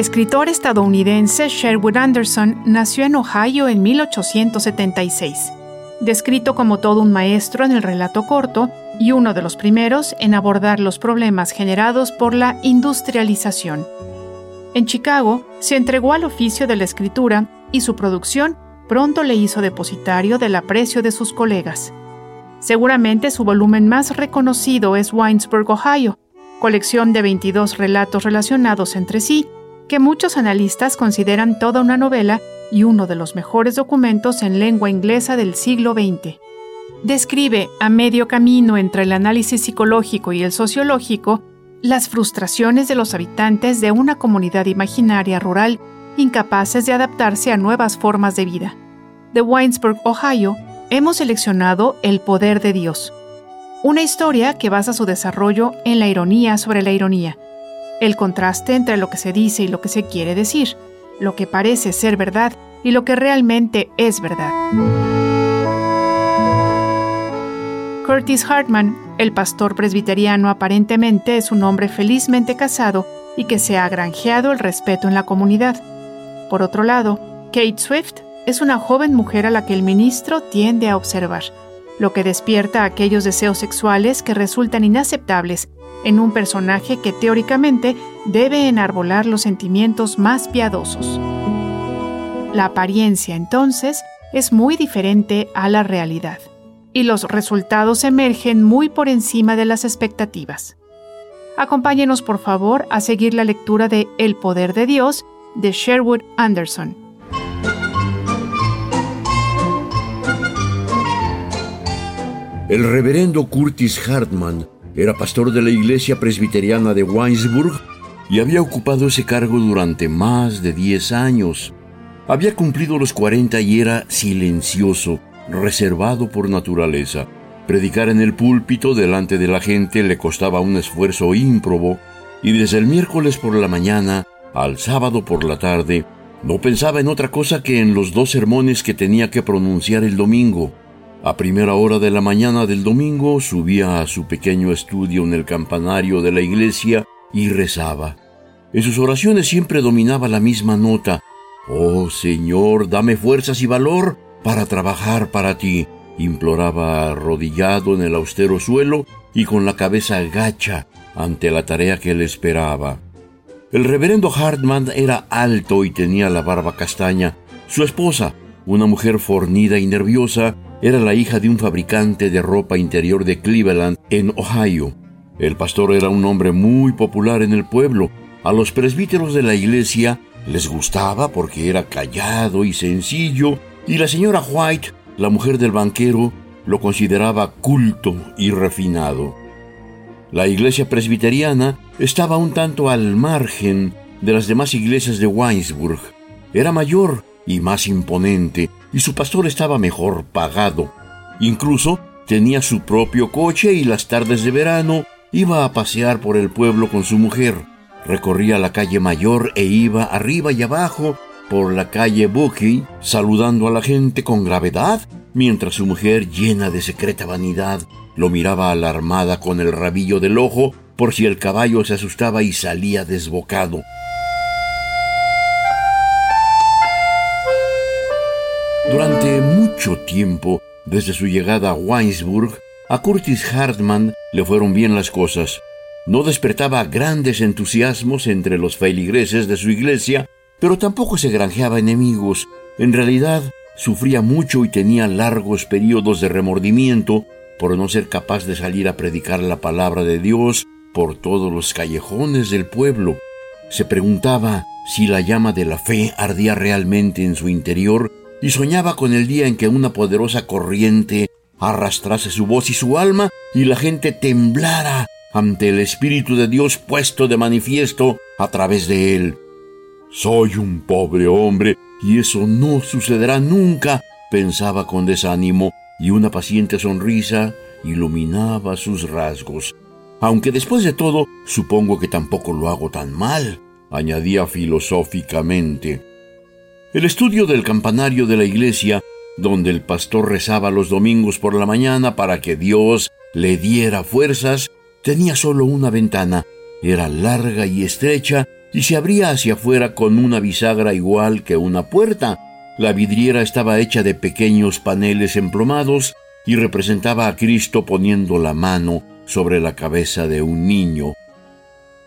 Escritor estadounidense Sherwood Anderson nació en Ohio en 1876. Descrito como todo un maestro en el relato corto y uno de los primeros en abordar los problemas generados por la industrialización. En Chicago se entregó al oficio de la escritura y su producción pronto le hizo depositario del aprecio de sus colegas. Seguramente su volumen más reconocido es Winesburg, Ohio, colección de 22 relatos relacionados entre sí que muchos analistas consideran toda una novela y uno de los mejores documentos en lengua inglesa del siglo XX. Describe, a medio camino entre el análisis psicológico y el sociológico, las frustraciones de los habitantes de una comunidad imaginaria rural incapaces de adaptarse a nuevas formas de vida. De Winesburg, Ohio, hemos seleccionado El poder de Dios, una historia que basa su desarrollo en la ironía sobre la ironía, el contraste entre lo que se dice y lo que se quiere decir, lo que parece ser verdad y lo que realmente es verdad. Curtis Hartman, el pastor presbiteriano aparentemente es un hombre felizmente casado y que se ha granjeado el respeto en la comunidad. Por otro lado, Kate Swift es una joven mujer a la que el ministro tiende a observar, lo que despierta aquellos deseos sexuales que resultan inaceptables en un personaje que teóricamente debe enarbolar los sentimientos más piadosos. La apariencia, entonces, es muy diferente a la realidad, y los resultados emergen muy por encima de las expectativas. Acompáñenos, por favor, a seguir la lectura de El poder de Dios de Sherwood Anderson. El reverendo Curtis Hartman era pastor de la iglesia presbiteriana de Weinsburg y había ocupado ese cargo durante más de 10 años. Había cumplido los 40 y era silencioso, reservado por naturaleza. Predicar en el púlpito delante de la gente le costaba un esfuerzo ímprobo y desde el miércoles por la mañana al sábado por la tarde no pensaba en otra cosa que en los dos sermones que tenía que pronunciar el domingo. A primera hora de la mañana del domingo subía a su pequeño estudio en el campanario de la iglesia y rezaba. En sus oraciones siempre dominaba la misma nota. Oh Señor, dame fuerzas y valor para trabajar para ti, imploraba arrodillado en el austero suelo y con la cabeza gacha ante la tarea que le esperaba. El reverendo Hartman era alto y tenía la barba castaña. Su esposa, una mujer fornida y nerviosa, era la hija de un fabricante de ropa interior de Cleveland, en Ohio. El pastor era un hombre muy popular en el pueblo. A los presbíteros de la iglesia les gustaba porque era callado y sencillo, y la señora White, la mujer del banquero, lo consideraba culto y refinado. La iglesia presbiteriana estaba un tanto al margen de las demás iglesias de Weinsburg. Era mayor y más imponente, y su pastor estaba mejor pagado. Incluso tenía su propio coche y las tardes de verano iba a pasear por el pueblo con su mujer. Recorría la calle mayor e iba arriba y abajo por la calle Bucky, saludando a la gente con gravedad, mientras su mujer, llena de secreta vanidad, lo miraba alarmada con el rabillo del ojo por si el caballo se asustaba y salía desbocado. Durante mucho tiempo, desde su llegada a Weinsburg, a Curtis Hartman le fueron bien las cosas. No despertaba grandes entusiasmos entre los feligreses de su iglesia, pero tampoco se granjeaba enemigos. En realidad, sufría mucho y tenía largos periodos de remordimiento por no ser capaz de salir a predicar la palabra de Dios por todos los callejones del pueblo. Se preguntaba si la llama de la fe ardía realmente en su interior y soñaba con el día en que una poderosa corriente arrastrase su voz y su alma y la gente temblara ante el Espíritu de Dios puesto de manifiesto a través de él. Soy un pobre hombre y eso no sucederá nunca, pensaba con desánimo, y una paciente sonrisa iluminaba sus rasgos. Aunque después de todo, supongo que tampoco lo hago tan mal, añadía filosóficamente. El estudio del campanario de la iglesia, donde el pastor rezaba los domingos por la mañana para que Dios le diera fuerzas, tenía solo una ventana. Era larga y estrecha y se abría hacia afuera con una bisagra igual que una puerta. La vidriera estaba hecha de pequeños paneles emplomados y representaba a Cristo poniendo la mano sobre la cabeza de un niño.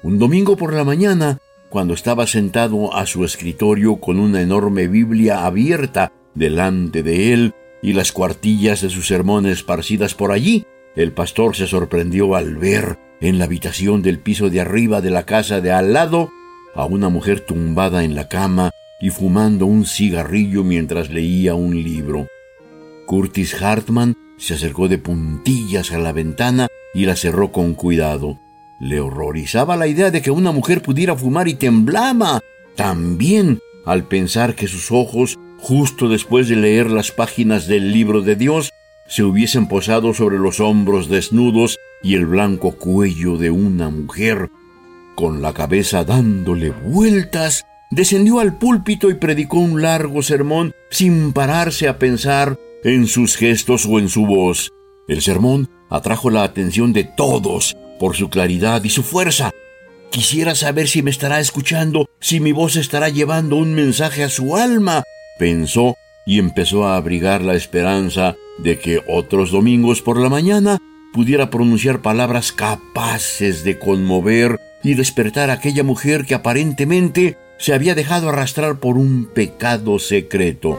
Un domingo por la mañana, cuando estaba sentado a su escritorio con una enorme Biblia abierta delante de él y las cuartillas de sus sermones esparcidas por allí, el pastor se sorprendió al ver en la habitación del piso de arriba de la casa de al lado a una mujer tumbada en la cama y fumando un cigarrillo mientras leía un libro. Curtis Hartman se acercó de puntillas a la ventana y la cerró con cuidado. Le horrorizaba la idea de que una mujer pudiera fumar y temblaba también al pensar que sus ojos, justo después de leer las páginas del libro de Dios, se hubiesen posado sobre los hombros desnudos y el blanco cuello de una mujer con la cabeza dándole vueltas, descendió al púlpito y predicó un largo sermón sin pararse a pensar en sus gestos o en su voz. El sermón atrajo la atención de todos por su claridad y su fuerza. Quisiera saber si me estará escuchando, si mi voz estará llevando un mensaje a su alma, pensó y empezó a abrigar la esperanza de que otros domingos por la mañana pudiera pronunciar palabras capaces de conmover y despertar a aquella mujer que aparentemente se había dejado arrastrar por un pecado secreto.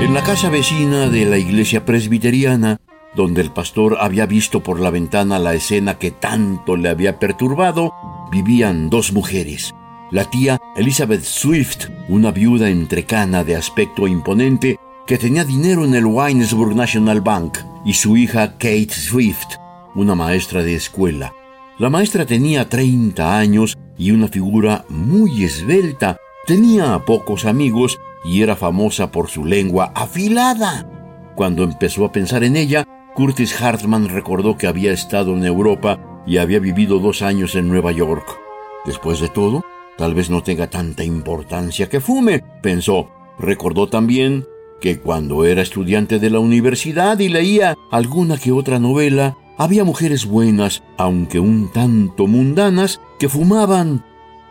En la casa vecina de la iglesia presbiteriana, donde el pastor había visto por la ventana la escena que tanto le había perturbado, vivían dos mujeres. La tía Elizabeth Swift, una viuda entrecana de aspecto imponente que tenía dinero en el Winesburg National Bank, y su hija Kate Swift, una maestra de escuela. La maestra tenía 30 años y una figura muy esbelta. Tenía pocos amigos y era famosa por su lengua afilada. Cuando empezó a pensar en ella, Curtis Hartman recordó que había estado en Europa y había vivido dos años en Nueva York. Después de todo, tal vez no tenga tanta importancia que fume, pensó. Recordó también que cuando era estudiante de la universidad y leía alguna que otra novela, había mujeres buenas, aunque un tanto mundanas, que fumaban.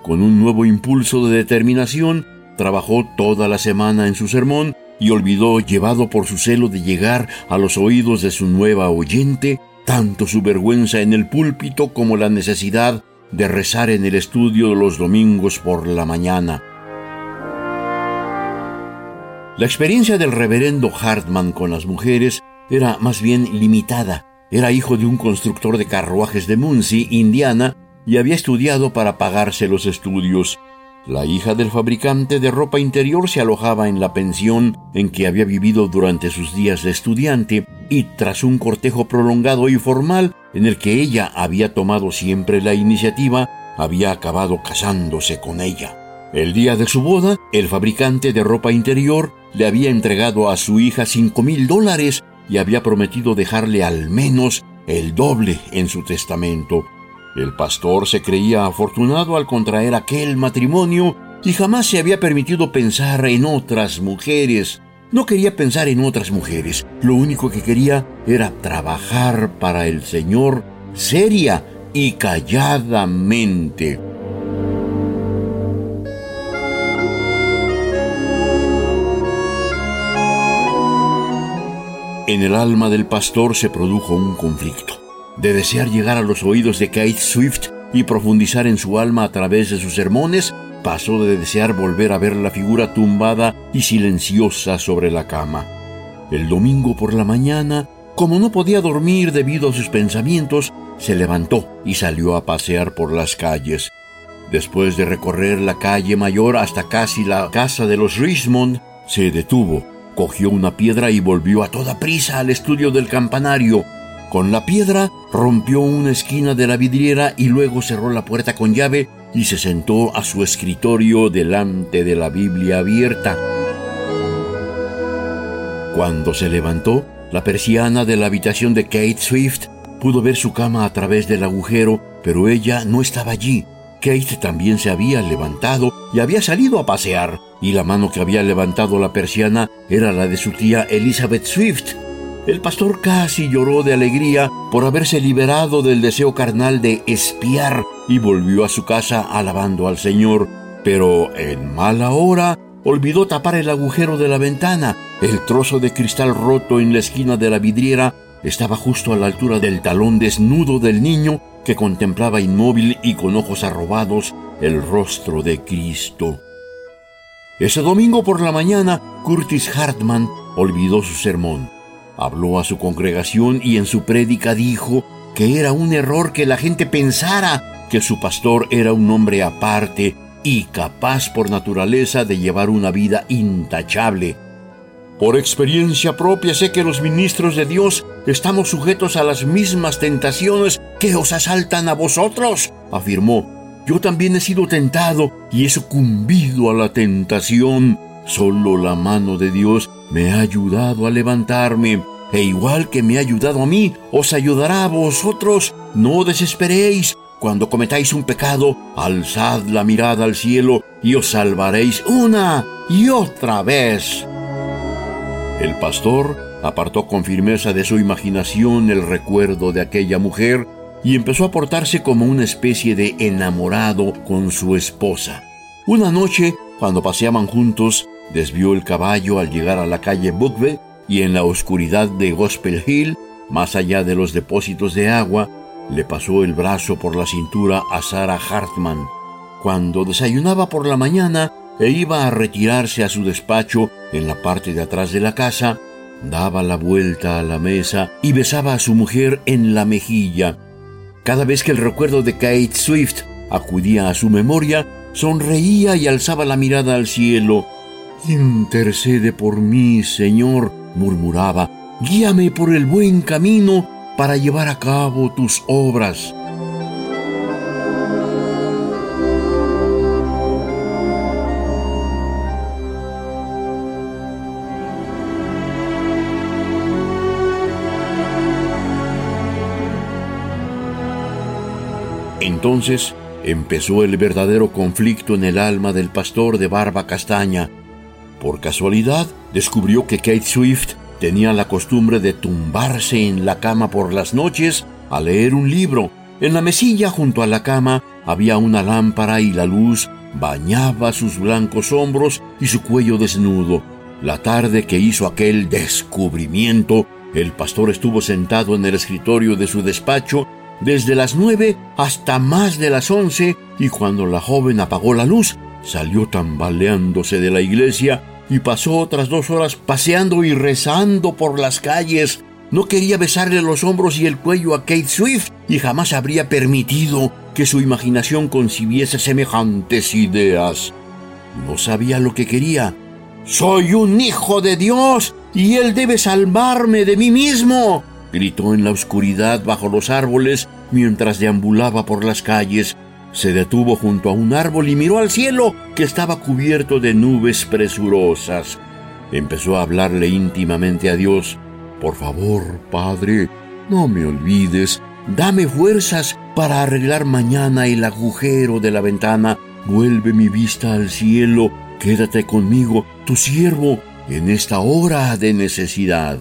Con un nuevo impulso de determinación, trabajó toda la semana en su sermón y olvidó, llevado por su celo de llegar a los oídos de su nueva oyente, tanto su vergüenza en el púlpito como la necesidad de rezar en el estudio los domingos por la mañana. La experiencia del reverendo Hartman con las mujeres era más bien limitada. Era hijo de un constructor de carruajes de Muncie, Indiana, y había estudiado para pagarse los estudios. La hija del fabricante de ropa interior se alojaba en la pensión en que había vivido durante sus días de estudiante y tras un cortejo prolongado y formal en el que ella había tomado siempre la iniciativa, había acabado casándose con ella. El día de su boda, el fabricante de ropa interior le había entregado a su hija cinco mil dólares y había prometido dejarle al menos el doble en su testamento. El pastor se creía afortunado al contraer aquel matrimonio y jamás se había permitido pensar en otras mujeres. No quería pensar en otras mujeres. Lo único que quería era trabajar para el Señor seria y calladamente. En el alma del pastor se produjo un conflicto, de desear llegar a los oídos de Kate Swift y profundizar en su alma a través de sus sermones, pasó de desear volver a ver la figura tumbada y silenciosa sobre la cama. El domingo por la mañana, como no podía dormir debido a sus pensamientos, se levantó y salió a pasear por las calles. Después de recorrer la calle mayor hasta casi la casa de los Richmond, se detuvo Cogió una piedra y volvió a toda prisa al estudio del campanario. Con la piedra rompió una esquina de la vidriera y luego cerró la puerta con llave y se sentó a su escritorio delante de la Biblia abierta. Cuando se levantó, la persiana de la habitación de Kate Swift pudo ver su cama a través del agujero, pero ella no estaba allí. Kate también se había levantado y había salido a pasear, y la mano que había levantado la persiana era la de su tía Elizabeth Swift. El pastor casi lloró de alegría por haberse liberado del deseo carnal de espiar y volvió a su casa alabando al Señor, pero en mala hora olvidó tapar el agujero de la ventana. El trozo de cristal roto en la esquina de la vidriera estaba justo a la altura del talón desnudo del niño que contemplaba inmóvil y con ojos arrobados el rostro de Cristo. Ese domingo por la mañana, Curtis Hartman olvidó su sermón. Habló a su congregación y en su prédica dijo que era un error que la gente pensara que su pastor era un hombre aparte y capaz por naturaleza de llevar una vida intachable. Por experiencia propia sé que los ministros de Dios estamos sujetos a las mismas tentaciones que os asaltan a vosotros, afirmó. Yo también he sido tentado y he sucumbido a la tentación. Solo la mano de Dios me ha ayudado a levantarme. E igual que me ha ayudado a mí, os ayudará a vosotros. No desesperéis, cuando cometáis un pecado, alzad la mirada al cielo y os salvaréis una y otra vez. El pastor apartó con firmeza de su imaginación el recuerdo de aquella mujer y empezó a portarse como una especie de enamorado con su esposa. Una noche, cuando paseaban juntos, desvió el caballo al llegar a la calle Buckbe y en la oscuridad de Gospel Hill, más allá de los depósitos de agua, le pasó el brazo por la cintura a Sarah Hartman. Cuando desayunaba por la mañana e iba a retirarse a su despacho en la parte de atrás de la casa, daba la vuelta a la mesa y besaba a su mujer en la mejilla. Cada vez que el recuerdo de Kate Swift acudía a su memoria, sonreía y alzaba la mirada al cielo. Intercede por mí, Señor, murmuraba, guíame por el buen camino para llevar a cabo tus obras. Entonces empezó el verdadero conflicto en el alma del pastor de barba castaña. Por casualidad, descubrió que Kate Swift tenía la costumbre de tumbarse en la cama por las noches a leer un libro. En la mesilla junto a la cama había una lámpara y la luz bañaba sus blancos hombros y su cuello desnudo. La tarde que hizo aquel descubrimiento, el pastor estuvo sentado en el escritorio de su despacho desde las nueve hasta más de las once y cuando la joven apagó la luz, salió tambaleándose de la iglesia y pasó otras dos horas paseando y rezando por las calles. No quería besarle los hombros y el cuello a Kate Swift y jamás habría permitido que su imaginación concibiese semejantes ideas. No sabía lo que quería. Soy un hijo de Dios y Él debe salvarme de mí mismo, gritó en la oscuridad bajo los árboles mientras deambulaba por las calles se detuvo junto a un árbol y miró al cielo, que estaba cubierto de nubes presurosas. Empezó a hablarle íntimamente a Dios. Por favor, Padre, no me olvides. Dame fuerzas para arreglar mañana el agujero de la ventana. Vuelve mi vista al cielo. Quédate conmigo, tu siervo, en esta hora de necesidad.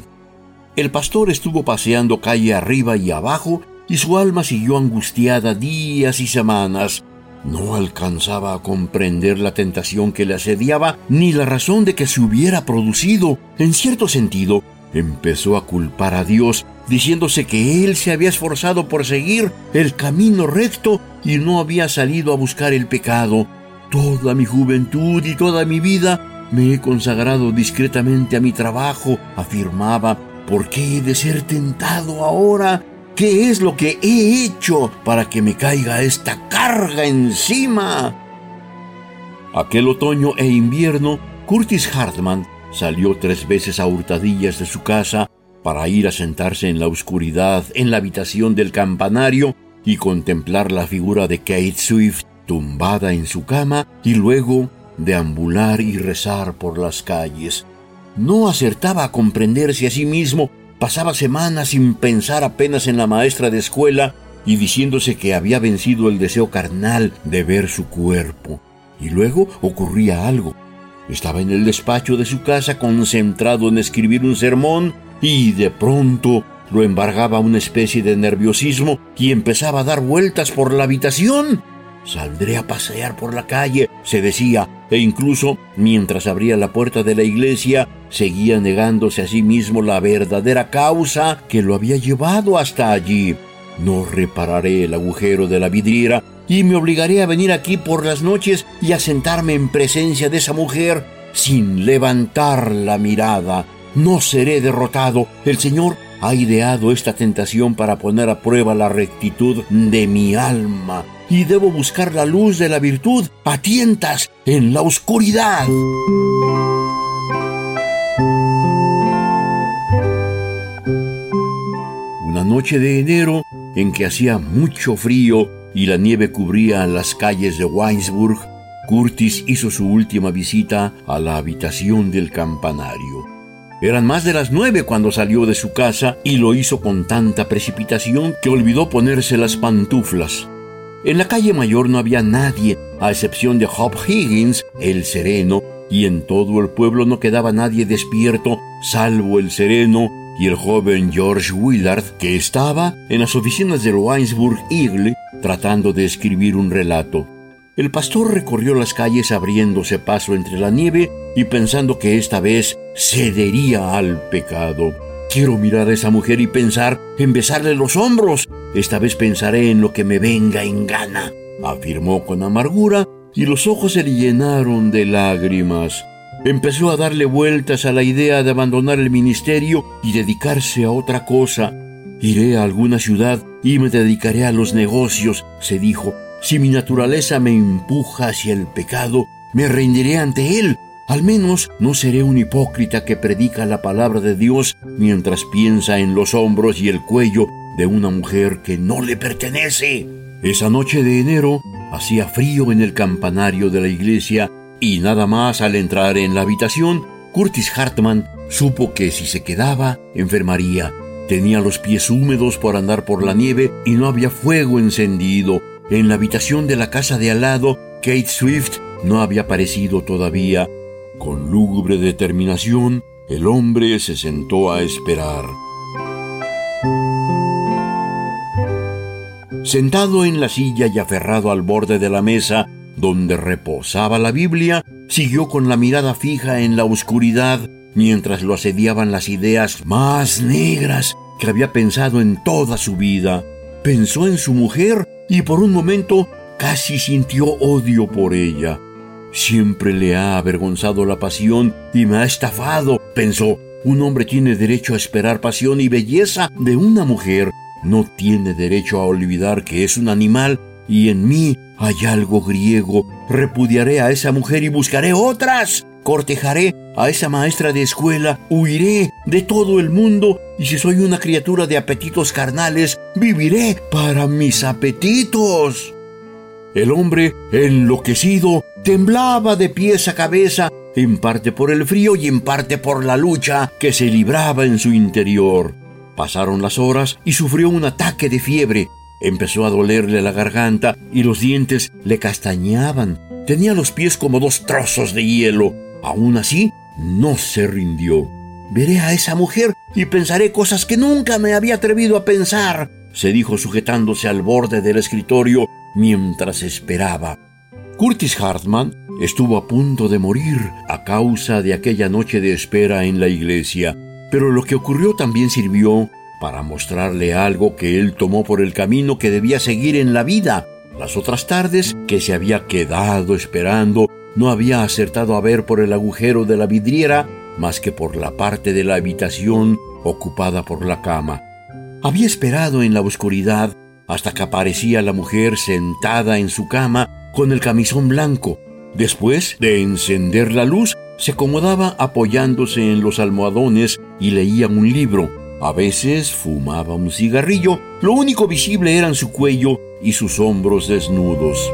El pastor estuvo paseando calle arriba y abajo y su alma siguió angustiada días y semanas. No alcanzaba a comprender la tentación que le asediaba ni la razón de que se hubiera producido. En cierto sentido, empezó a culpar a Dios, diciéndose que él se había esforzado por seguir el camino recto y no había salido a buscar el pecado. Toda mi juventud y toda mi vida me he consagrado discretamente a mi trabajo, afirmaba. ¿Por qué he de ser tentado ahora? ¿Qué es lo que he hecho para que me caiga esta carga encima? Aquel otoño e invierno, Curtis Hartman salió tres veces a hurtadillas de su casa para ir a sentarse en la oscuridad en la habitación del campanario y contemplar la figura de Kate Swift tumbada en su cama y luego deambular y rezar por las calles. No acertaba a comprenderse a sí mismo, pasaba semanas sin pensar apenas en la maestra de escuela y diciéndose que había vencido el deseo carnal de ver su cuerpo. Y luego ocurría algo. Estaba en el despacho de su casa concentrado en escribir un sermón y de pronto lo embargaba una especie de nerviosismo y empezaba a dar vueltas por la habitación. Saldré a pasear por la calle, se decía, e incluso mientras abría la puerta de la iglesia, seguía negándose a sí mismo la verdadera causa que lo había llevado hasta allí. No repararé el agujero de la vidriera y me obligaré a venir aquí por las noches y a sentarme en presencia de esa mujer sin levantar la mirada. No seré derrotado. El Señor ha ideado esta tentación para poner a prueba la rectitud de mi alma y debo buscar la luz de la virtud a tientas en la oscuridad. Una noche de enero en que hacía mucho frío y la nieve cubría las calles de Weinsburg, Curtis hizo su última visita a la habitación del campanario. Eran más de las nueve cuando salió de su casa y lo hizo con tanta precipitación que olvidó ponerse las pantuflas. En la calle mayor no había nadie, a excepción de Hop Higgins, el sereno, y en todo el pueblo no quedaba nadie despierto, salvo el sereno y el joven George Willard, que estaba en las oficinas del Winesburg Eagle tratando de escribir un relato. El pastor recorrió las calles abriéndose paso entre la nieve y pensando que esta vez cedería al pecado. Quiero mirar a esa mujer y pensar en besarle los hombros. Esta vez pensaré en lo que me venga en gana, afirmó con amargura, y los ojos se le llenaron de lágrimas. Empezó a darle vueltas a la idea de abandonar el ministerio y dedicarse a otra cosa. Iré a alguna ciudad y me dedicaré a los negocios, se dijo. Si mi naturaleza me empuja hacia el pecado, me rendiré ante él al menos no seré un hipócrita que predica la palabra de Dios mientras piensa en los hombros y el cuello de una mujer que no le pertenece. Esa noche de enero hacía frío en el campanario de la iglesia y nada más al entrar en la habitación, Curtis Hartman supo que si se quedaba, enfermaría. Tenía los pies húmedos por andar por la nieve y no había fuego encendido. En la habitación de la casa de al lado, Kate Swift no había aparecido todavía con lúgubre determinación, el hombre se sentó a esperar. Sentado en la silla y aferrado al borde de la mesa donde reposaba la Biblia, siguió con la mirada fija en la oscuridad mientras lo asediaban las ideas más negras que había pensado en toda su vida. Pensó en su mujer y por un momento casi sintió odio por ella. Siempre le ha avergonzado la pasión y me ha estafado, pensó. Un hombre tiene derecho a esperar pasión y belleza de una mujer. No tiene derecho a olvidar que es un animal y en mí hay algo griego. Repudiaré a esa mujer y buscaré otras. Cortejaré a esa maestra de escuela, huiré de todo el mundo y si soy una criatura de apetitos carnales, viviré para mis apetitos. El hombre, enloquecido, temblaba de pies a cabeza, en parte por el frío y en parte por la lucha que se libraba en su interior. Pasaron las horas y sufrió un ataque de fiebre. Empezó a dolerle la garganta y los dientes le castañaban. Tenía los pies como dos trozos de hielo. Aún así, no se rindió. Veré a esa mujer y pensaré cosas que nunca me había atrevido a pensar, se dijo sujetándose al borde del escritorio mientras esperaba. Curtis Hartman estuvo a punto de morir a causa de aquella noche de espera en la iglesia, pero lo que ocurrió también sirvió para mostrarle algo que él tomó por el camino que debía seguir en la vida. Las otras tardes que se había quedado esperando no había acertado a ver por el agujero de la vidriera más que por la parte de la habitación ocupada por la cama. Había esperado en la oscuridad hasta que aparecía la mujer sentada en su cama con el camisón blanco. Después de encender la luz, se acomodaba apoyándose en los almohadones y leía un libro. A veces fumaba un cigarrillo. Lo único visible eran su cuello y sus hombros desnudos.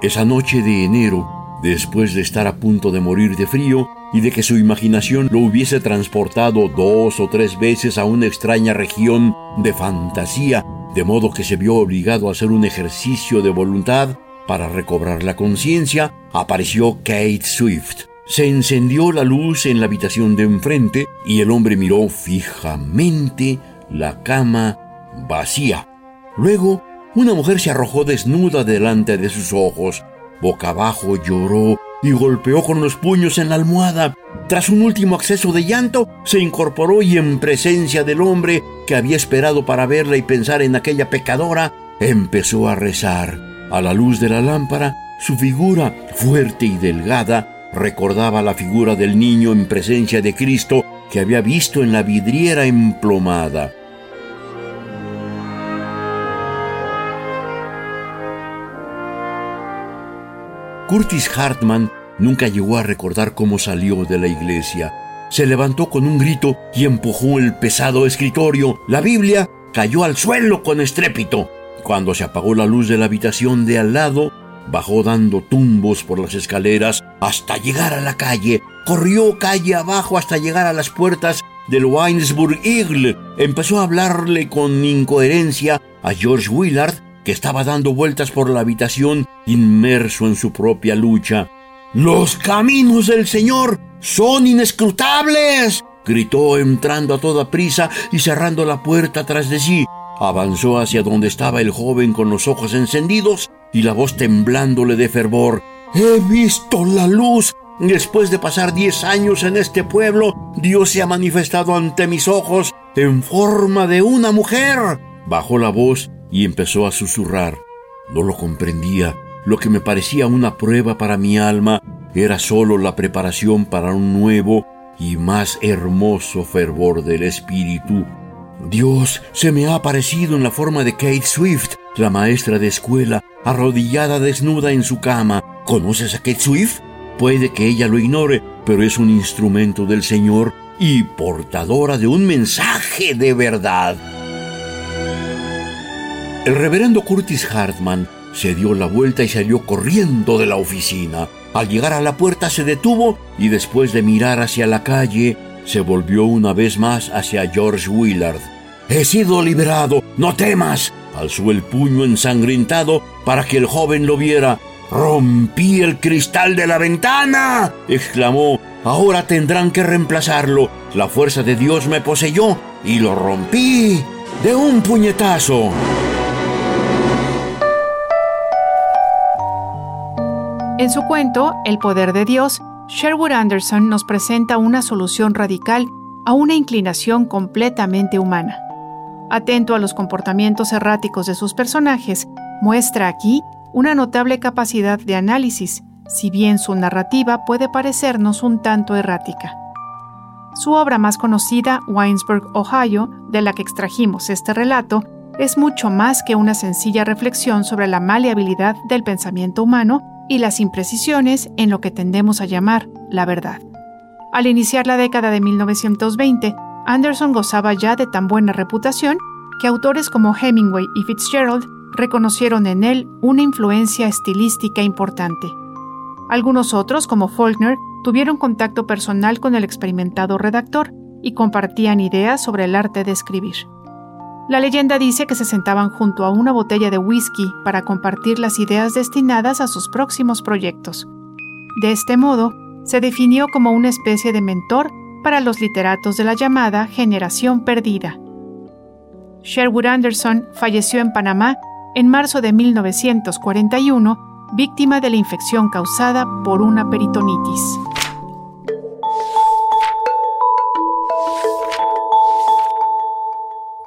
Esa noche de enero, después de estar a punto de morir de frío y de que su imaginación lo hubiese transportado dos o tres veces a una extraña región de fantasía, de modo que se vio obligado a hacer un ejercicio de voluntad para recobrar la conciencia, apareció Kate Swift. Se encendió la luz en la habitación de enfrente y el hombre miró fijamente la cama vacía. Luego, una mujer se arrojó desnuda delante de sus ojos. Boca abajo lloró y golpeó con los puños en la almohada. Tras un último acceso de llanto, se incorporó y en presencia del hombre que había esperado para verla y pensar en aquella pecadora, empezó a rezar. A la luz de la lámpara, su figura, fuerte y delgada, recordaba la figura del niño en presencia de Cristo que había visto en la vidriera emplomada. Curtis Hartman nunca llegó a recordar cómo salió de la iglesia. Se levantó con un grito y empujó el pesado escritorio. La Biblia cayó al suelo con estrépito. Cuando se apagó la luz de la habitación de al lado, bajó dando tumbos por las escaleras hasta llegar a la calle. Corrió calle abajo hasta llegar a las puertas del Winesburg Eagle. Empezó a hablarle con incoherencia a George Willard que estaba dando vueltas por la habitación inmerso en su propia lucha. Los caminos del Señor son inescrutables, gritó entrando a toda prisa y cerrando la puerta tras de sí. Avanzó hacia donde estaba el joven con los ojos encendidos y la voz temblándole de fervor. He visto la luz. Después de pasar diez años en este pueblo, Dios se ha manifestado ante mis ojos en forma de una mujer. Bajó la voz y empezó a susurrar. No lo comprendía. Lo que me parecía una prueba para mi alma era sólo la preparación para un nuevo y más hermoso fervor del espíritu. Dios se me ha aparecido en la forma de Kate Swift, la maestra de escuela, arrodillada desnuda en su cama. ¿Conoces a Kate Swift? Puede que ella lo ignore, pero es un instrumento del Señor y portadora de un mensaje de verdad. El reverendo Curtis Hartman se dio la vuelta y salió corriendo de la oficina. Al llegar a la puerta se detuvo y después de mirar hacia la calle, se volvió una vez más hacia George Willard. He sido liberado, no temas. Alzó el puño ensangrentado para que el joven lo viera. Rompí el cristal de la ventana, exclamó. Ahora tendrán que reemplazarlo. La fuerza de Dios me poseyó y lo rompí de un puñetazo. En su cuento, El poder de Dios, Sherwood Anderson nos presenta una solución radical a una inclinación completamente humana. Atento a los comportamientos erráticos de sus personajes, muestra aquí una notable capacidad de análisis, si bien su narrativa puede parecernos un tanto errática. Su obra más conocida, Winesburg, Ohio, de la que extrajimos este relato, es mucho más que una sencilla reflexión sobre la maleabilidad del pensamiento humano y las imprecisiones en lo que tendemos a llamar la verdad. Al iniciar la década de 1920, Anderson gozaba ya de tan buena reputación que autores como Hemingway y Fitzgerald reconocieron en él una influencia estilística importante. Algunos otros, como Faulkner, tuvieron contacto personal con el experimentado redactor y compartían ideas sobre el arte de escribir. La leyenda dice que se sentaban junto a una botella de whisky para compartir las ideas destinadas a sus próximos proyectos. De este modo, se definió como una especie de mentor para los literatos de la llamada generación perdida. Sherwood Anderson falleció en Panamá en marzo de 1941, víctima de la infección causada por una peritonitis.